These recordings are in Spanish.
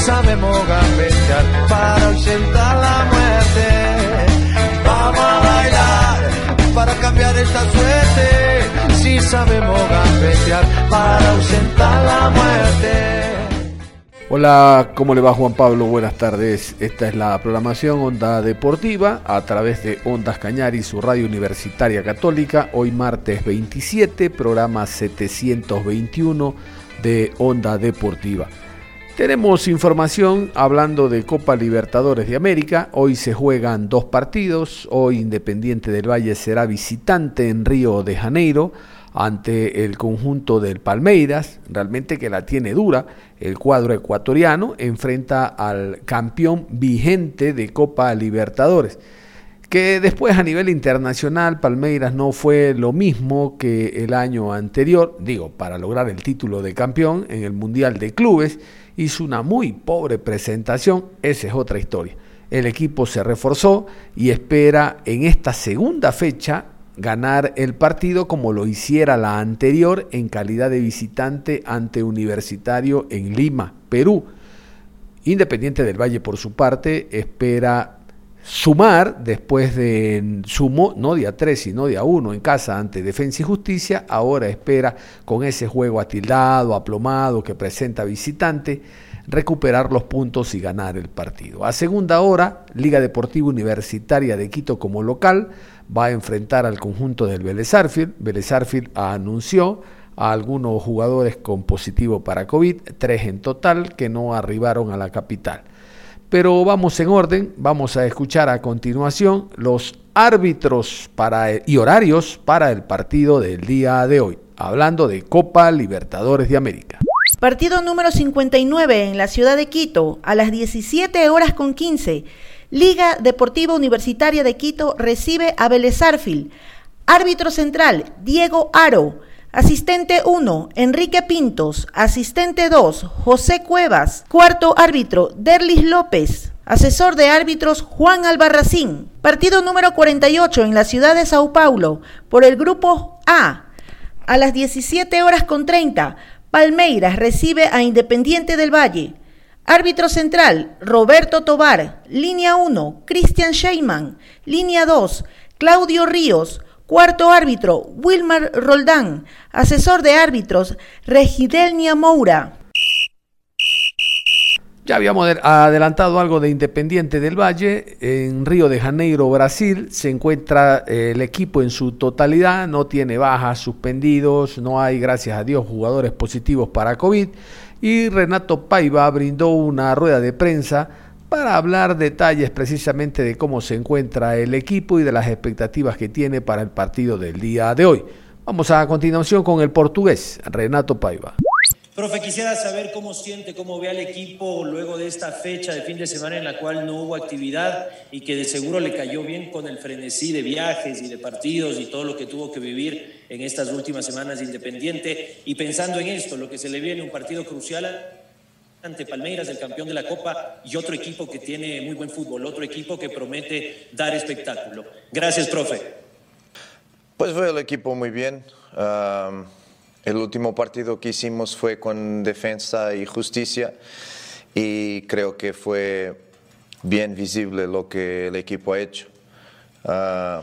Sabemos gambetear para ausentar la muerte. Vamos a bailar para cambiar esta suerte. Si sabemos gambetear para ausentar la muerte. Hola, ¿cómo le va Juan Pablo? Buenas tardes. Esta es la programación Onda Deportiva a través de Ondas Cañari, su radio universitaria católica. Hoy martes 27, programa 721 de Onda Deportiva. Tenemos información hablando de Copa Libertadores de América. Hoy se juegan dos partidos. Hoy Independiente del Valle será visitante en Río de Janeiro ante el conjunto del Palmeiras, realmente que la tiene dura. El cuadro ecuatoriano enfrenta al campeón vigente de Copa Libertadores que después a nivel internacional Palmeiras no fue lo mismo que el año anterior, digo, para lograr el título de campeón en el Mundial de Clubes, hizo una muy pobre presentación, esa es otra historia. El equipo se reforzó y espera en esta segunda fecha ganar el partido como lo hiciera la anterior en calidad de visitante ante Universitario en Lima, Perú. Independiente del Valle, por su parte, espera sumar después de sumo, no día 3, sino día 1 en casa ante Defensa y Justicia, ahora espera con ese juego atildado, aplomado que presenta visitante, recuperar los puntos y ganar el partido. A segunda hora, Liga Deportiva Universitaria de Quito como local va a enfrentar al conjunto del. Vélez Arfield anunció a algunos jugadores con positivo para COVID, tres en total que no arribaron a la capital. Pero vamos en orden, vamos a escuchar a continuación los árbitros y horarios para el partido del día de hoy, hablando de Copa Libertadores de América. Partido número 59 en la ciudad de Quito, a las 17 horas con 15. Liga Deportiva Universitaria de Quito recibe a Vélez Árbitro central, Diego Aro. Asistente 1, Enrique Pintos. Asistente 2, José Cuevas. Cuarto árbitro, Derlis López. Asesor de árbitros, Juan Albarracín. Partido número 48 en la ciudad de Sao Paulo, por el grupo A. A las 17 horas con 30, Palmeiras recibe a Independiente del Valle. Árbitro central, Roberto Tobar. Línea 1, Cristian Sheyman. Línea 2, Claudio Ríos. Cuarto árbitro, Wilmar Roldán. Asesor de árbitros, Regidelnia Moura. Ya habíamos adelantado algo de Independiente del Valle. En Río de Janeiro, Brasil, se encuentra eh, el equipo en su totalidad. No tiene bajas, suspendidos. No hay, gracias a Dios, jugadores positivos para COVID. Y Renato Paiva brindó una rueda de prensa para hablar detalles precisamente de cómo se encuentra el equipo y de las expectativas que tiene para el partido del día de hoy. Vamos a continuación con el portugués, Renato Paiva. Profe, quisiera saber cómo siente, cómo ve al equipo luego de esta fecha de fin de semana en la cual no hubo actividad y que de seguro le cayó bien con el frenesí de viajes y de partidos y todo lo que tuvo que vivir en estas últimas semanas de Independiente. Y pensando en esto, lo que se le viene un partido crucial ante Palmeiras, el campeón de la Copa, y otro equipo que tiene muy buen fútbol, otro equipo que promete dar espectáculo. Gracias, profe. Pues fue el equipo muy bien. el último partido que hicimos fue con Defensa y Justicia y creo que fue bien visible lo que el equipo ha hecho. Ah,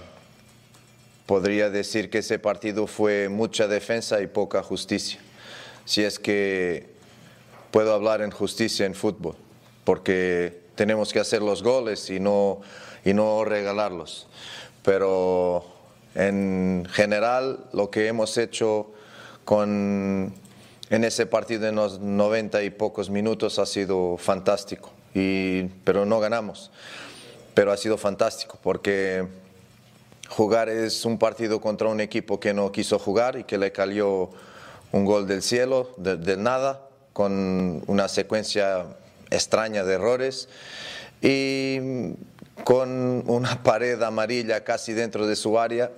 podría decir que ese partido fue mucha defensa y poca justicia. Si es que puedo hablar en justicia en fútbol, porque tenemos que hacer los goles y no, y no regalarlos. Pero en general lo que hemos hecho con, en ese partido en los 90 y pocos minutos ha sido fantástico, y, pero no ganamos. pero ha sido fantástico porque jugar es un partido contra un equipo que no quiso jugar y que le cayó un gol del cielo, del nada, con una secuencia extraña de errores y con una pared amarilla casi dentro de su área,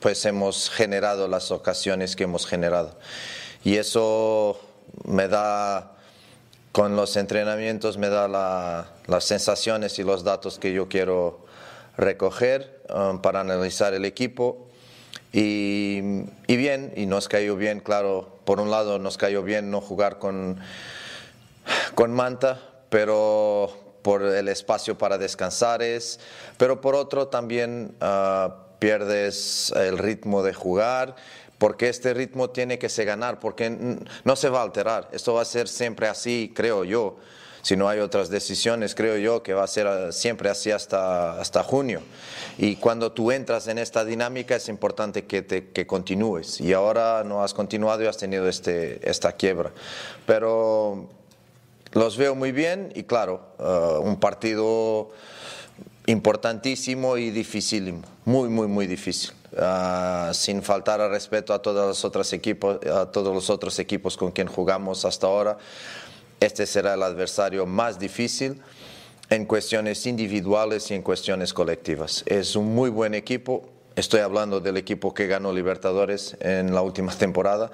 pues hemos generado las ocasiones que hemos generado. Y eso me da, con los entrenamientos, me da las sensaciones y los datos que yo quiero recoger um, para analizar el equipo. Y, bien, y nos cayó bien, claro, por un lado nos cayó bien no jugar con, con Manta, pero por el espacio para descansar es, pero por otro también uh, pierdes el ritmo de jugar, porque este ritmo tiene que se ganar, porque no se va a alterar, esto va a ser siempre así, creo yo si no hay otras decisiones, creo yo que va a ser ah, siempre así hasta, hasta junio. Y cuando tú entras en esta dinámica es importante que, te, que continúes. Y ahora no has continuado y has tenido este, esta quiebra. Pero los veo muy bien y claro, ah, un partido importantísimo y dificilísimo, muy, muy, muy difícil. Ah, sin faltar al respeto a todos los otros equipos, a todos los otros equipos con quien jugamos hasta ahora. Este será el adversario más difícil en cuestiones individuales y en cuestiones colectivas. Es un muy buen equipo. Estoy hablando del equipo que ganó Libertadores en la última temporada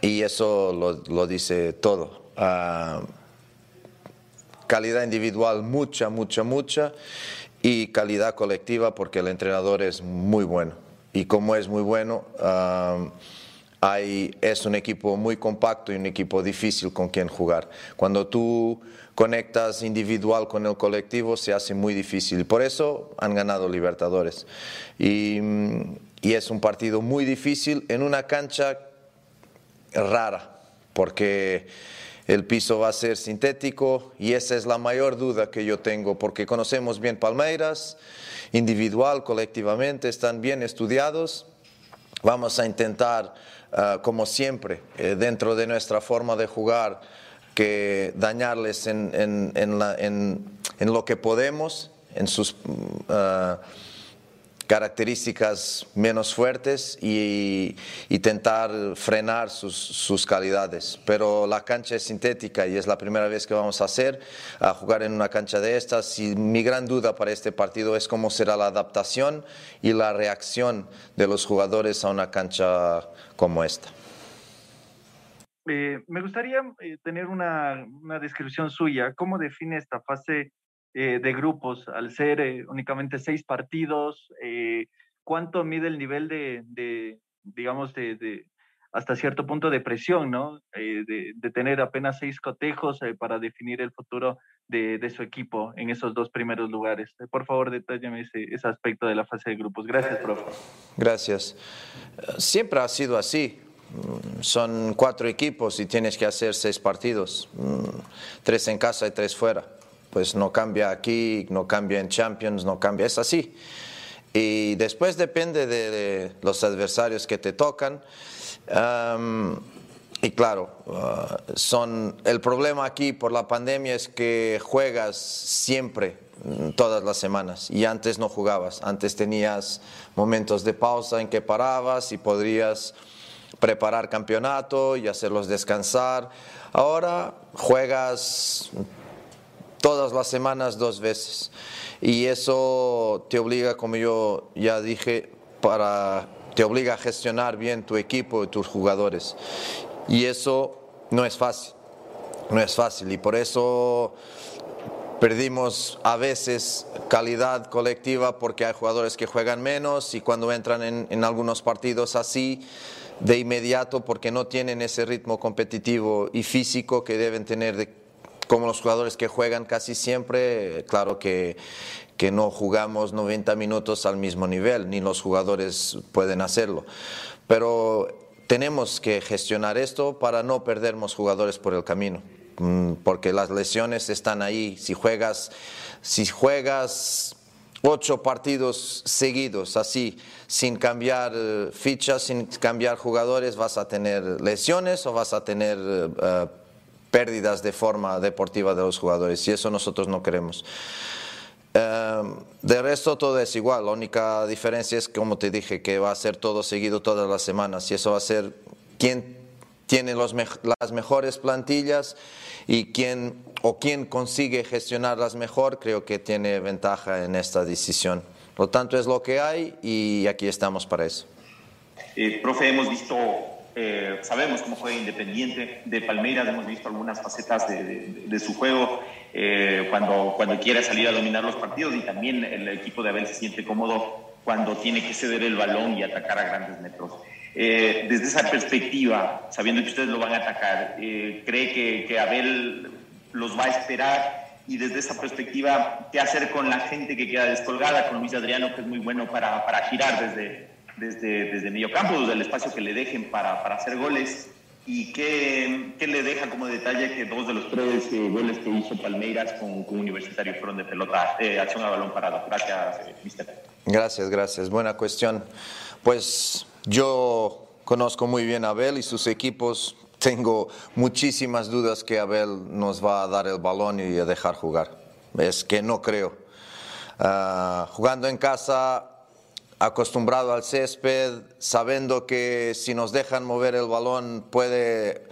y eso lo, dice todo. Ah, calidad individual mucha, mucha, mucha y calidad colectiva porque el entrenador es muy bueno. Y como es muy bueno, ah, es un equipo muy compacto y un equipo difícil con quien jugar. Cuando tú conectas individual con el colectivo se hace muy difícil. Por eso han ganado Libertadores. Y, y es un partido muy difícil en una cancha rara, porque el piso va a ser sintético y esa es la mayor duda que yo tengo, porque conocemos bien Palmeiras, individual, colectivamente, están bien estudiados. Vamos a intentar Ah, como siempre, eh, dentro de nuestra forma de jugar, que dañarles en, en, lo que podemos, en sus uh, características menos fuertes y, intentar frenar sus, sus, calidades. Pero la cancha es sintética y es la primera vez que vamos a hacer, a jugar en una cancha de estas. Y mi gran duda para este partido es cómo será la adaptación y la reacción de los jugadores a una cancha como esta. Eh, me gustaría eh, tener una, una, descripción suya. ¿Cómo define esta fase eh, de grupos, al ser eh, únicamente seis partidos, eh, ¿cuánto mide el nivel de, digamos, de, hasta cierto punto de presión, ¿no? De, tener apenas seis cotejos para definir el futuro de, su equipo en esos dos primeros lugares. por favor, detállame ese, ese aspecto de la fase de grupos. Gracias, profe. Gracias. Siempre ha sido así son cuatro equipos y tienes que hacer seis partidos, mm, tres en casa y tres fuera pues no cambia aquí, no cambia en Champions, no cambia, es así. Y después depende de, los adversarios que te tocan. y claro, uh, son, el problema aquí por la pandemia es que juegas siempre, mm, todas las semanas, y antes no jugabas. Antes tenías momentos de pausa en que parabas y podrías preparar campeonato y hacerlos descansar. Ahora juegas todas las semanas dos veces. Y eso te obliga, como yo ya dije, para, te obliga a gestionar bien tu equipo y tus jugadores. Y eso no es fácil, no es fácil. Y por eso perdimos a veces calidad colectiva porque hay jugadores que juegan menos y cuando entran en, algunos partidos así, de inmediato porque no tienen ese ritmo competitivo y físico que deben tener de como los jugadores que juegan casi siempre, claro que, que no jugamos 90 minutos al mismo nivel, ni los jugadores pueden hacerlo. Pero tenemos que gestionar esto para no perdernos jugadores por el camino, mm, porque las lesiones están ahí. Si juegas, si juegas ocho partidos seguidos así, sin cambiar eh, fichas, sin cambiar jugadores, vas a tener lesiones o vas a tener eh, pérdidas de forma deportiva de los jugadores y eso nosotros no queremos. Em, de resto todo es igual, la única diferencia es, como te dije, que va a ser todo seguido todas las semanas y eso va a ser quién tiene las mejores plantillas y quién o quién consigue gestionarlas mejor, creo que tiene ventaja en esta decisión. Por lo tanto, es lo que hay y aquí estamos para eso. Eh, profe, hemos visto, eh, sabemos cómo fue Independiente de Palmeiras, hemos visto algunas facetas de, su juego eh, cuando, cuando quiere salir a dominar los partidos y también el equipo de Abel se siente cómodo cuando tiene que ceder el balón y atacar a grandes metros. desde esa perspectiva, sabiendo que ustedes lo van a atacar, ¿cree que, que Abel los va a esperar y desde esa perspectiva, qué hacer con la gente que queda descolgada, con Luis Adriano, que es muy bueno para, para girar desde, desde, desde medio campo, desde el espacio que le dejen para, para hacer goles. ¿Y qué, qué, le deja como detalle que dos de los tres eh, goles que hizo Palmeiras con, con Universitario fueron de pelota, eh, acción a balón parado? Gracias, eh, mister. Gracias, gracias. Buena cuestión. Pues yo conozco muy bien a Abel y sus equipos tengo muchísimas dudas que Abel nos va a dar el balón y a dejar jugar. Es que no creo. Ah, jugando en casa, acostumbrado al césped, sabiendo que si nos dejan mover el balón puede,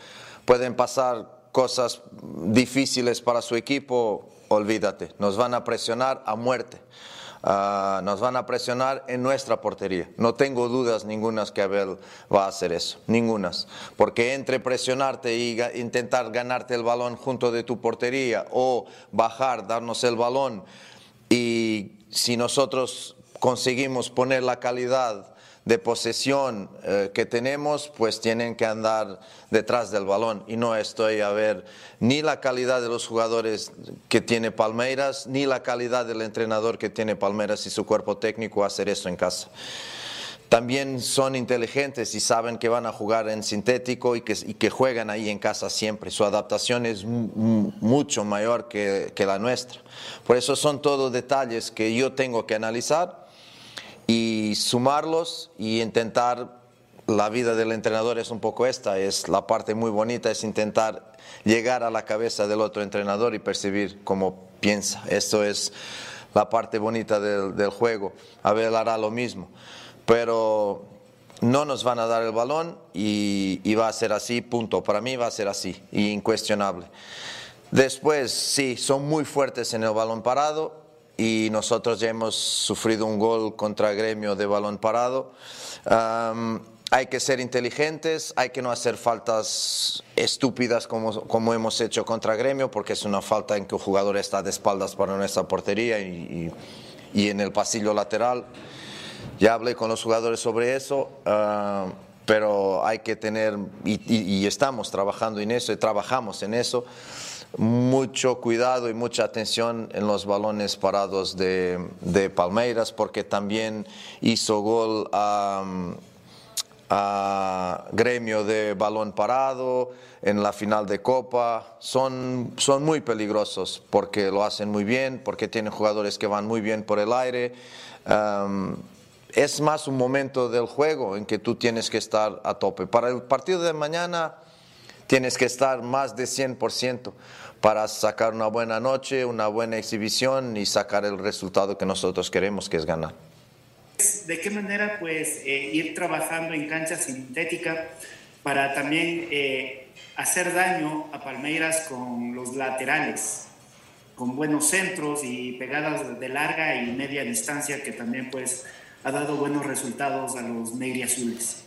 pueden pasar cosas difíciles para su equipo, olvídate, nos van a presionar a muerte. Ah, nos van a presionar en nuestra portería. No tengo dudas ningunas que Abel va a hacer eso, ningunas. Porque entre presionarte y intentar ganarte el balón junto de tu portería o bajar, darnos el balón y si nosotros conseguimos poner la calidad de posesión eh, que tenemos, pues tienen que andar detrás del balón. Y no estoy a ver ni la calidad de los jugadores que tiene Palmeiras, ni la calidad del entrenador que tiene Palmeiras y su cuerpo técnico hacer eso en casa. También son inteligentes y saben que van a jugar en sintético y que, y que juegan ahí en casa siempre. Su adaptación es mucho mayor que, que la nuestra. Por eso son todos detalles que yo tengo que analizar y sumarlos y intentar, la vida del entrenador es un poco esta, es la parte muy bonita, es intentar llegar a la cabeza del otro entrenador y percibir cómo piensa. Esto es la parte bonita del, juego. Abel hará lo mismo, pero no nos van a dar el balón y, y, va a ser así, punto. Para mí va a ser así, incuestionable. Después, sí, son muy fuertes en el balón parado, y nosotros ya hemos sufrido un gol contra Gremio de balón parado. hay que ser inteligentes, hay que no hacer faltas estúpidas como, como hemos hecho contra Gremio, porque es una falta en que el jugador está de espaldas para nuestra portería y, y, en el pasillo lateral. Ya hablé con los jugadores sobre eso, pero hay que tener, y, y estamos trabajando en eso, y trabajamos en eso mucho cuidado y mucha atención en los balones parados de, de Palmeiras porque también hizo gol a, Gremio de balón parado en la final de Copa. Son, son muy peligrosos porque lo hacen muy bien, porque tienen jugadores que van muy bien por el aire. es más un momento del juego en que tú tienes que estar a tope. Para el partido de mañana tienes que estar más de 100% para sacar una buena noche, una buena exhibición y sacar el resultado que nosotros queremos, que es ganar. ¿De qué manera pues eh, ir trabajando en cancha sintética para también eh, hacer daño a Palmeiras con los laterales, con buenos centros y pegadas de larga y media distancia que también pues ha dado buenos resultados a los negriazules?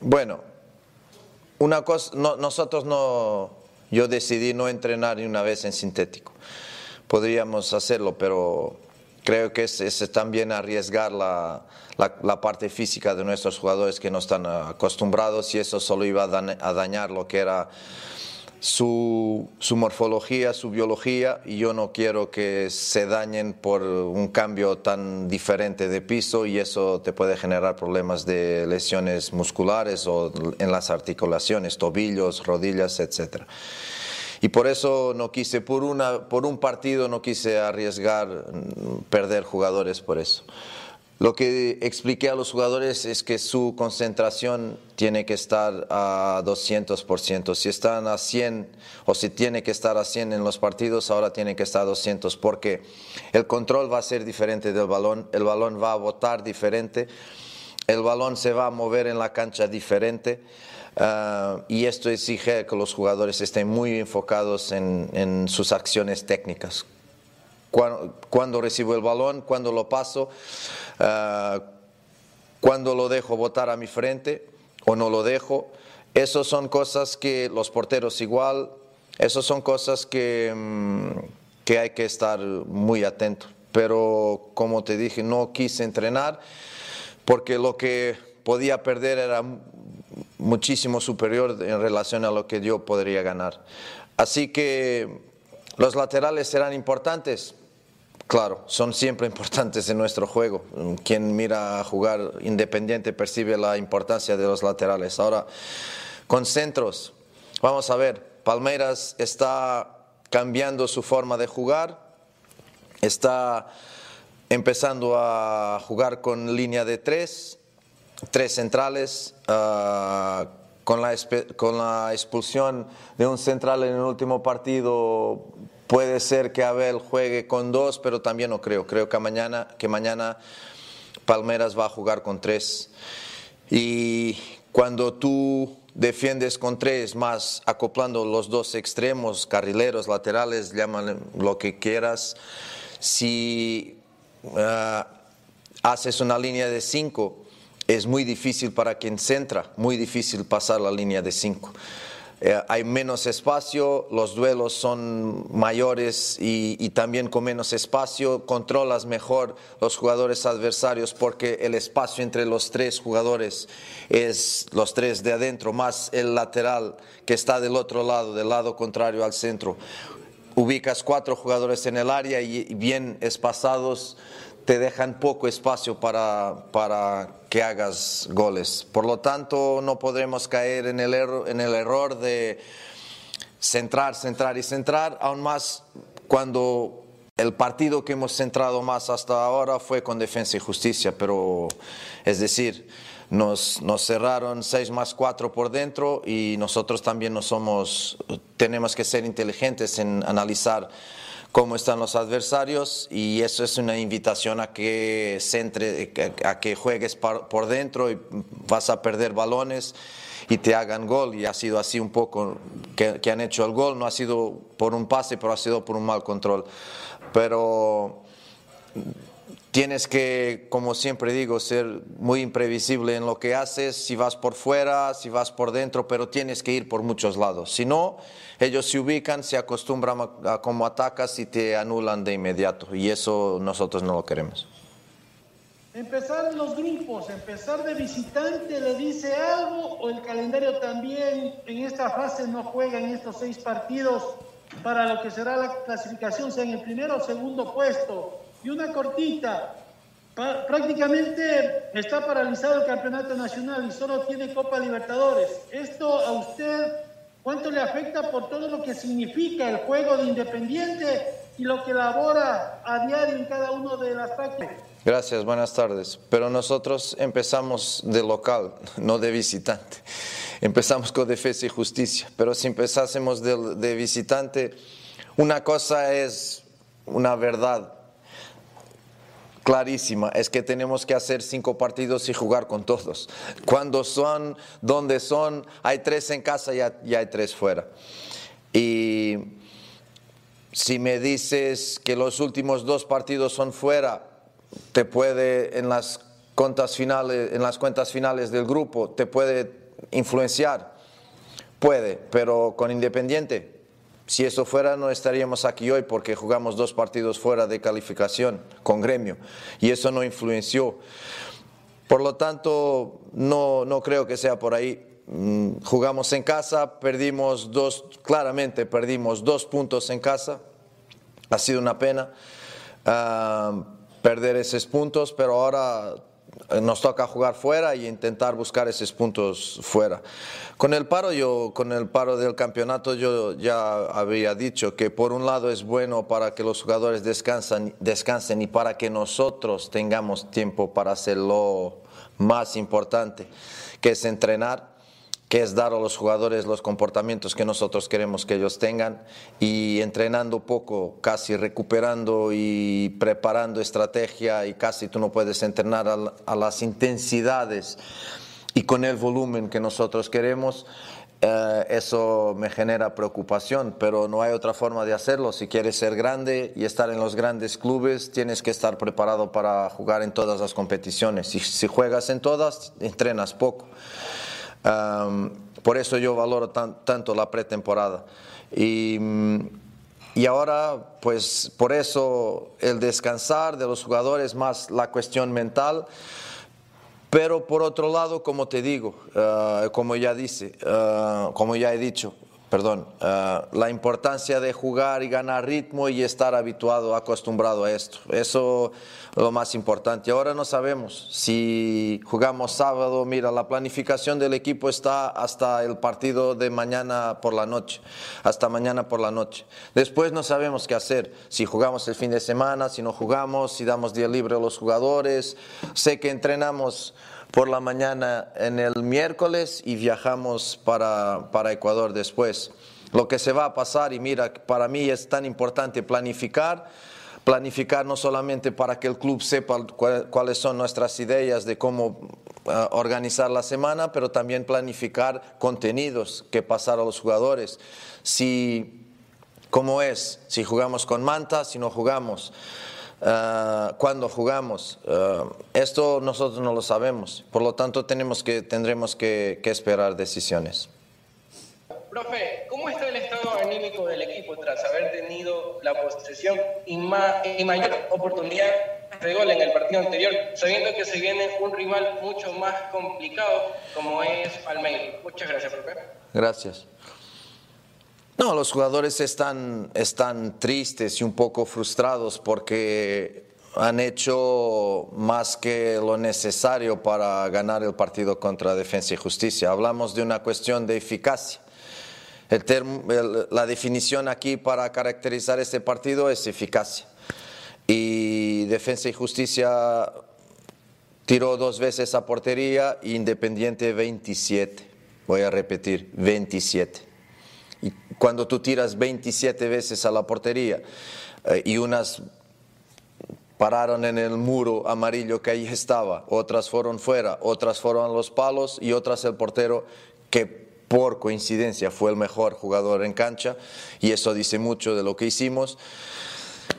Bueno, una cosa, nosotros no, yo decidí no entrenar ni una vez en sintético. Podríamos hacerlo, pero creo que es, también arriesgar la, la, parte física de nuestros jugadores que no están acostumbrados y eso solo iba a dañar lo que era su, su, morfología, su biología, y yo no quiero que se dañen por un cambio tan diferente de piso y eso te puede generar problemas de lesiones musculares o en las articulaciones, tobillos, rodillas, etc. Y por eso no quise, por, una, por un partido no quise arriesgar mm, perder jugadores por eso. Lo que expliqué a los jugadores es que su concentración tiene que estar a 200%. Si están a 100 o si tiene que estar a 100 en los partidos, ahora tiene que estar a 200 porque el control va a ser diferente del balón, el balón va a botar diferente, el balón se va a mover en la cancha diferente. Uh, y esto exige que los jugadores estén muy enfocados en, en sus acciones técnicas, cuando, recibo el balón, cuando lo paso, uh, cuando lo dejo botar a mi frente o no lo dejo. Esas son cosas que los porteros igual, esas son cosas que, mm, que hay que estar muy atento. Pero como te dije, no quise entrenar porque lo que podía perder era muchísimo superior en relación a lo que yo podría ganar. Así que los laterales serán importantes, Claro, son siempre importantes en nuestro juego. Quien mira a jugar independiente percibe la importancia de los laterales. Ahora, con centros, vamos a ver, Palmeiras está cambiando su forma de jugar, está empezando a jugar con línea de tres, tres centrales, la, con la expulsión de un central en el último partido Puede ser que Abel juegue con dos, pero también no creo. Creo que mañana, que mañana Palmeras va a jugar con tres. Y cuando tú defiendes con tres, más acoplando los dos extremos, carrileros, laterales, llaman lo que quieras, si ah, haces una línea de cinco, es muy difícil para quien centra, muy difícil pasar la línea de cinco. Eh, hay menos espacio, los duelos son mayores y, también con menos espacio, controlas mejor los jugadores adversarios porque el espacio entre los tres jugadores es los tres de adentro más el lateral que está del otro lado, del lado contrario al centro. Ubicas cuatro jugadores en el área y bien espaciados te dejan poco espacio para, para que hagas goles. Por lo tanto, no podremos caer en el, error, en el error de centrar, centrar y centrar, aún más cuando el partido que hemos centrado más hasta ahora fue con Defensa y Justicia, pero es decir, nos, nos, cerraron 6 más 4 por dentro y nosotros también no somos, tenemos que ser inteligentes en analizar cómo están los adversarios y eso es una invitación a que, centre, a que juegues por dentro y vas a perder balones y te hagan gol y ha sido así un poco que, que han hecho el gol, no ha sido por un pase, pero ha sido por un mal control. Pero tienes que, como siempre digo, ser muy imprevisible en lo que haces, si vas por fuera, si vas por dentro, pero tienes que ir por muchos lados. Si no, ellos se ubican, se acostumbran a, cómo atacas y te anulan de inmediato. Y eso nosotros no lo queremos. Empezar los grupos, empezar de visitante, ¿le dice algo? ¿O el calendario también en esta fase no juega en estos seis partidos para lo que será la clasificación, sea en el primero o segundo puesto? Y una cortita, prácticamente está paralizado el campeonato nacional y solo tiene Copa Libertadores. ¿Esto a usted cuánto le afecta por todo lo que significa el juego de Independiente y lo que elabora a diario en cada uno de las prácticas? Gracias, buenas tardes. Pero nosotros empezamos de local, no de visitante. Empezamos con defensa y justicia, pero si empezásemos de, de visitante, una cosa es una verdad clarísima, es que tenemos que hacer cinco partidos y jugar con todos. Cuando son, donde son, hay tres en casa y hay tres fuera. Y si me dices que los últimos dos partidos son fuera, te puede en las cuentas finales, en las cuentas finales del grupo, te puede influenciar. Puede, pero con Independiente si eso fuera, no estaríamos aquí hoy porque jugamos dos partidos fuera de calificación con gremio y eso no influenció. Por lo tanto, no, no creo que sea por ahí. Mm, jugamos en casa, perdimos dos, claramente perdimos dos puntos en casa. Ha sido una pena ah, perder esos puntos, pero ahora nos toca jugar fuera y intentar buscar esos puntos fuera. Con el paro yo, con el paro del campeonato yo ya había dicho que por un lado es bueno para que los jugadores descansen, descansen y para que nosotros tengamos tiempo para hacer lo más importante, que es entrenar que es dar a los jugadores los comportamientos que nosotros queremos que ellos tengan y entrenando poco, casi recuperando y preparando estrategia y casi tú no puedes entrenar a, las intensidades y con el volumen que nosotros queremos. Eh, eso me genera preocupación, pero no hay otra forma de hacerlo. Si quieres ser grande y estar en los grandes clubes, tienes que estar preparado para jugar en todas las competiciones. Si, si juegas en todas, entrenas poco por eso yo valoro tanto la pretemporada. Y, y ahora, pues por eso el descansar de los jugadores más la cuestión mental. Pero por otro lado, como te digo, ah, como ya dice, ah, como ya he dicho, perdón, eh, la importancia de jugar y ganar ritmo y estar habituado, acostumbrado a esto. Eso es lo más importante. Ahora no sabemos si jugamos sábado, mira, la planificación del equipo está hasta el partido de mañana por la noche, hasta mañana por la noche. Después no sabemos qué hacer, si jugamos el fin de semana, si no jugamos, si damos día libre a los jugadores. Sé que entrenamos por la mañana en el miércoles y viajamos para, para Ecuador después. Lo que se va a pasar, y mira, para mí es tan importante planificar, planificar no solamente para que el club sepa cuáles son nuestras ideas de cómo eh, organizar la semana, pero también planificar contenidos que pasar a los jugadores. Si, ¿Cómo es? Si jugamos con manta, si no jugamos. Ah, cuando jugamos. Ah, esto nosotros no lo sabemos, por lo tanto tenemos que, tendremos que, esperar decisiones. Profe, ¿cómo está el estado anímico del equipo tras haber tenido la posesión y, mayor oportunidad de gol en el partido anterior, sabiendo que se viene un rival mucho más complicado como es Palmeiras? Muchas gracias, profe. Gracias. No, los jugadores están, están tristes y un poco frustrados porque han hecho más que lo necesario para ganar el partido contra Defensa y Justicia. Hablamos de una cuestión de eficacia. la definición aquí para caracterizar este partido es eficacia. Y Defensa y Justicia tiró dos veces a portería, Independiente 27. Voy a repetir, 27 cuando tú tiras 27 veces a la portería eh, y unas pararon en el muro amarillo que ahí estaba, otras fueron fuera, otras fueron los palos y otras el portero que por coincidencia fue el mejor jugador en cancha y eso dice mucho de lo que hicimos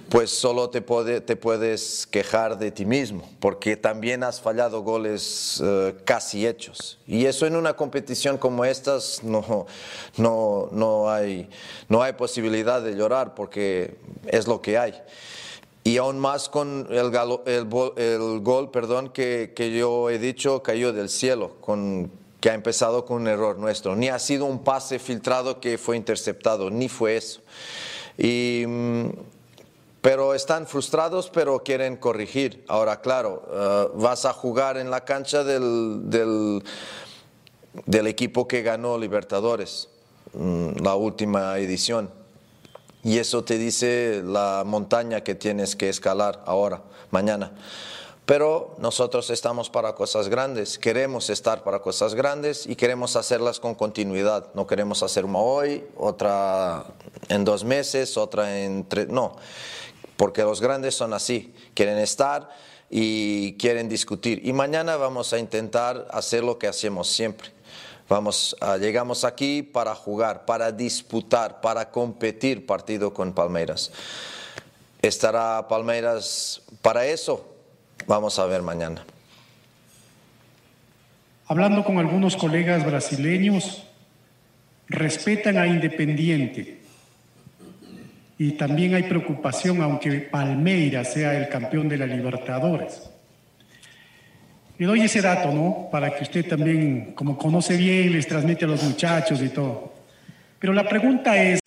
pues solo te, puedes quejar de ti mismo, porque también has fallado goles eh, casi hechos. Y eso en una competición como estas no, no, no, hay, no hay posibilidad de llorar, porque es lo que hay. Y aún más con el, el, gol perdón, que, que, yo he dicho cayó del cielo, con, que ha empezado con un error nuestro. Ni ha sido un pase filtrado que fue interceptado, ni fue eso. Y mm, pero están frustrados, pero quieren corregir. Ahora, claro, eh, vas a jugar en la cancha del, del, equipo que ganó Libertadores, mm, la última edición. Y eso te dice la montaña que tienes que escalar ahora, mañana. Pero nosotros estamos para cosas grandes, queremos estar para cosas grandes y queremos hacerlas con continuidad. No queremos hacer una hoy, otra en dos meses, otra en tres. No, porque los grandes son así, quieren estar y quieren discutir. Y mañana vamos a intentar hacer lo que hacemos siempre. Vamos, llegamos aquí para jugar, para disputar, para competir partido con Palmeiras. ¿Estará Palmeiras para eso? Vamos a ver mañana. Hablando con algunos colegas brasileños, respetan a Independiente, y también hay preocupación, aunque Palmeiras sea el campeón de la Libertadores. Le doy ese dato, ¿no? Para que usted también, como conoce bien, les transmite a los muchachos y todo. Pero la pregunta es,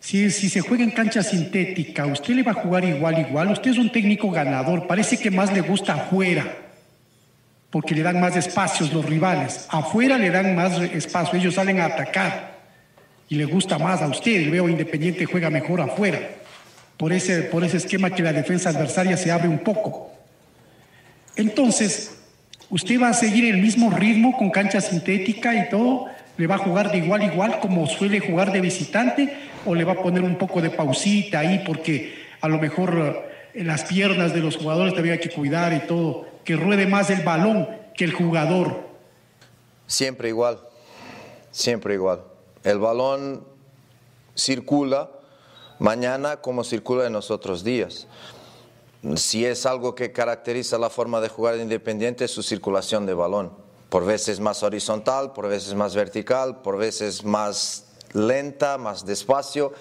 si, si se juega en cancha sintética, ¿usted le va a jugar igual, igual? Usted es un técnico ganador, parece que más le gusta afuera. porque le dan más espacios los rivales. Afuera le dan más espacio, ellos salen a atacar y le gusta más a usted. Veo Independiente juega mejor afuera, por ese, por ese esquema que la defensa adversaria se abre un poco. Entonces, usted va a seguir el mismo ritmo con cancha sintética y todo, le va a jugar de igual a igual como suele jugar de visitante o le va a poner un poco de pausita ahí porque a lo mejor en las piernas de los jugadores también hay que cuidar y todo, que ruede más el balón que el jugador. Siempre igual, siempre igual. El balón circula mañana como circula en los otros días. Si es algo que caracteriza la forma de jugar de Independiente, es su circulación de balón. Por veces más horizontal, por veces más vertical, por veces más lenta, más despacio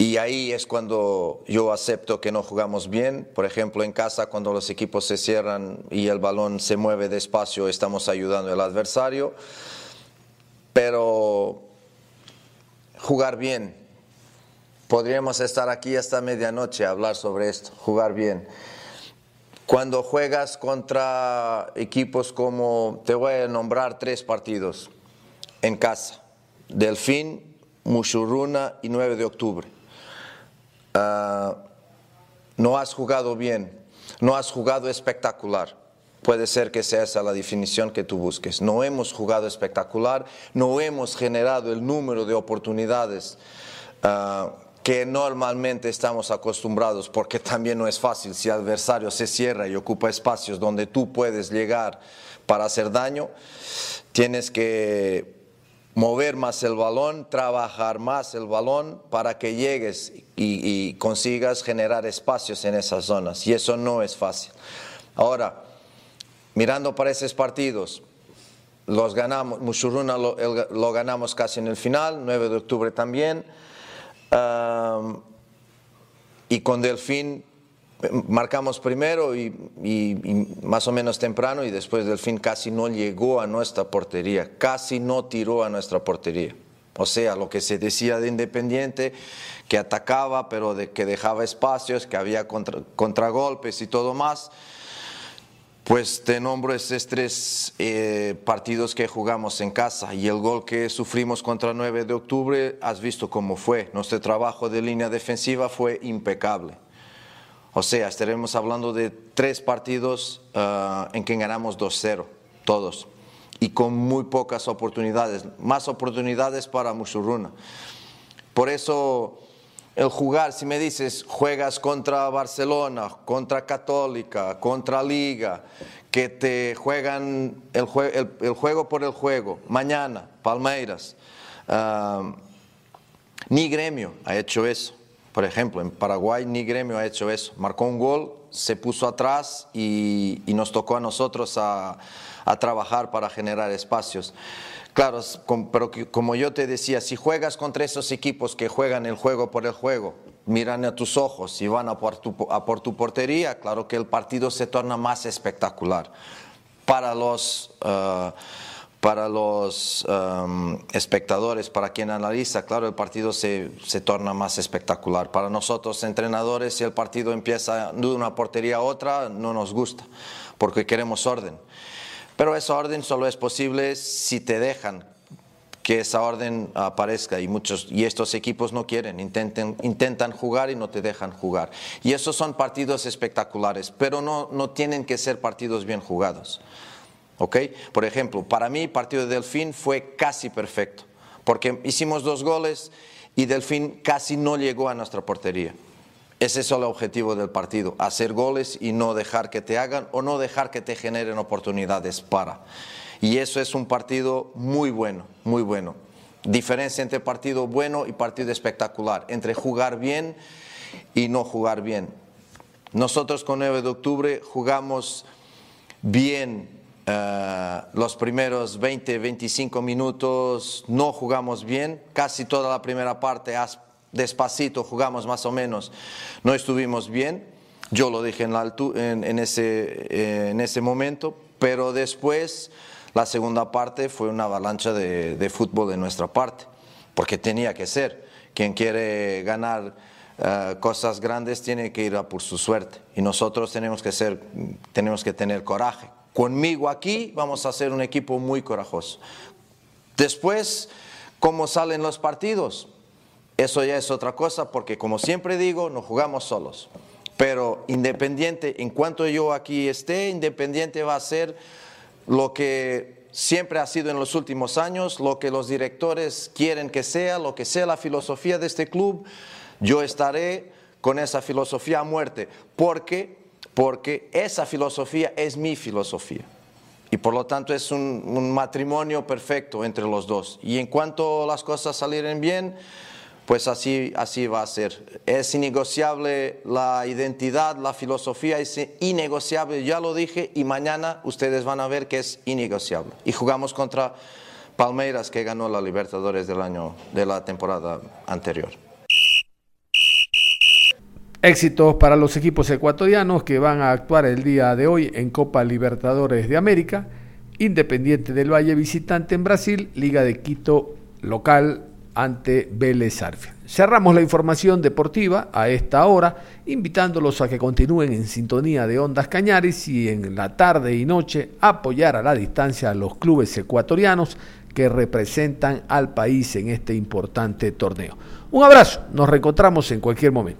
y ahí es cuando yo acepto que no jugamos bien. Por ejemplo, en casa, cuando los equipos se cierran y el balón se mueve despacio, estamos ayudando al adversario. Pero jugar bien. Podríamos estar aquí hasta medianoche a hablar sobre esto, jugar bien. Cuando juegas contra equipos como, te voy a nombrar tres partidos en casa, Delfín, Mushuruna y 9 de octubre Ah, no has jugado bien, no has jugado espectacular. Puede ser que sea esa la definición que tú busques. No hemos jugado espectacular, no hemos generado el número de oportunidades ah, que normalmente estamos acostumbrados, porque también no es fácil si el adversario se cierra y ocupa espacios donde tú puedes llegar para hacer daño. Tienes que mover más el balón, trabajar más el balón para que llegues y, consigas generar espacios en esas zonas. Y eso no es fácil. Ahora, mirando para esos partidos, los ganamos, Mushuruna lo, ganamos casi en el final, 9 de octubre también. y con Delfín marcamos primero y, más o menos temprano y después del fin casi no llegó a nuestra portería, casi no tiró a nuestra portería. O sea, lo que se decía de Independiente, que atacaba, pero de, que dejaba espacios, que había contragolpes y todo más. Pues te nombro esos tres eh, partidos que jugamos en casa y el gol que sufrimos contra 9 de octubre, has visto cómo fue. Nuestro trabajo de línea defensiva fue impecable o sea, estaremos hablando de tres partidos ah, en que ganamos 2-0, todos, y con muy pocas oportunidades, más oportunidades para Musurruna. Por eso el jugar, si me dices, juegas contra Barcelona, contra Católica, contra Liga, que te juegan el, juego por el juego, mañana, Palmeiras, ni gremio ha hecho eso. Por ejemplo, en Paraguay ni gremio ha hecho eso. Marcó un gol, se puso atrás y, nos tocó a nosotros a, trabajar para generar espacios. Claro, pero como yo te decía, si juegas contra esos equipos que juegan el juego por el juego, miran a tus ojos y van a por tu, a por tu portería, claro que el partido se torna más espectacular. Para los... Uh, para los um, espectadores, para quien analiza, claro, el partido se, se, torna más espectacular. Para nosotros, entrenadores, si el partido empieza de una portería a otra, no nos gusta, porque queremos orden. Pero esa orden solo es posible si te dejan que esa orden aparezca y muchos y estos equipos no quieren, intentan, intentan jugar y no te dejan jugar. Y esos son partidos espectaculares, pero no, no tienen que ser partidos bien jugados. Por ejemplo, para mí partido de Delfín fue casi perfecto, porque hicimos dos goles y Delfín casi no llegó a nuestra portería. Ese es el objetivo del partido, hacer goles y no dejar que te hagan o no dejar que te generen oportunidades para. Y eso es un partido muy bueno, muy bueno. Diferencia entre partido bueno y partido espectacular, entre jugar bien y no jugar bien. Nosotros con 9 de octubre jugamos bien eh, los primeros 20, 25 minutos no jugamos bien, casi toda la primera parte despacito jugamos más o menos, no estuvimos bien, yo lo dije en, en, ese, eh, en ese momento, pero después la segunda parte fue una avalancha de, fútbol de nuestra parte, porque tenía que ser, quien quiere ganar eh, cosas grandes tiene que ir a por su suerte y nosotros tenemos que, ser, tenemos que tener coraje conmigo aquí, vamos a ser un equipo muy corajoso. Después, ¿cómo salen los partidos? Eso ya es otra cosa porque como siempre digo, no jugamos solos. Pero Independiente, en cuanto yo aquí esté, Independiente va a ser lo que siempre ha sido en los últimos años, lo que los directores quieren que sea, lo que sea la filosofía de este club, yo estaré con esa filosofía a muerte. porque Porque esa filosofía es mi filosofía. Y por lo tanto es un, un matrimonio perfecto entre los dos. Y en cuanto las cosas salieren bien, pues así, así va a ser. Es innegociable la identidad, la filosofía es innegociable, ya lo dije, y mañana ustedes van a ver que es innegociable. Y jugamos contra Palmeiras, que ganó la Libertadores del año, de la temporada anterior. Éxitos para los equipos ecuatorianos que van a actuar el día de hoy en Copa Libertadores de América, Independiente del Valle visitante en Brasil, Liga de Quito local ante Vélez Arfield. Cerramos la información deportiva a esta hora, invitándolos a que continúen en sintonía de Ondas Cañaris y en la tarde y noche apoyar a la distancia a los clubes ecuatorianos que representan al país en este importante torneo. Un abrazo, nos reencontramos en cualquier momento.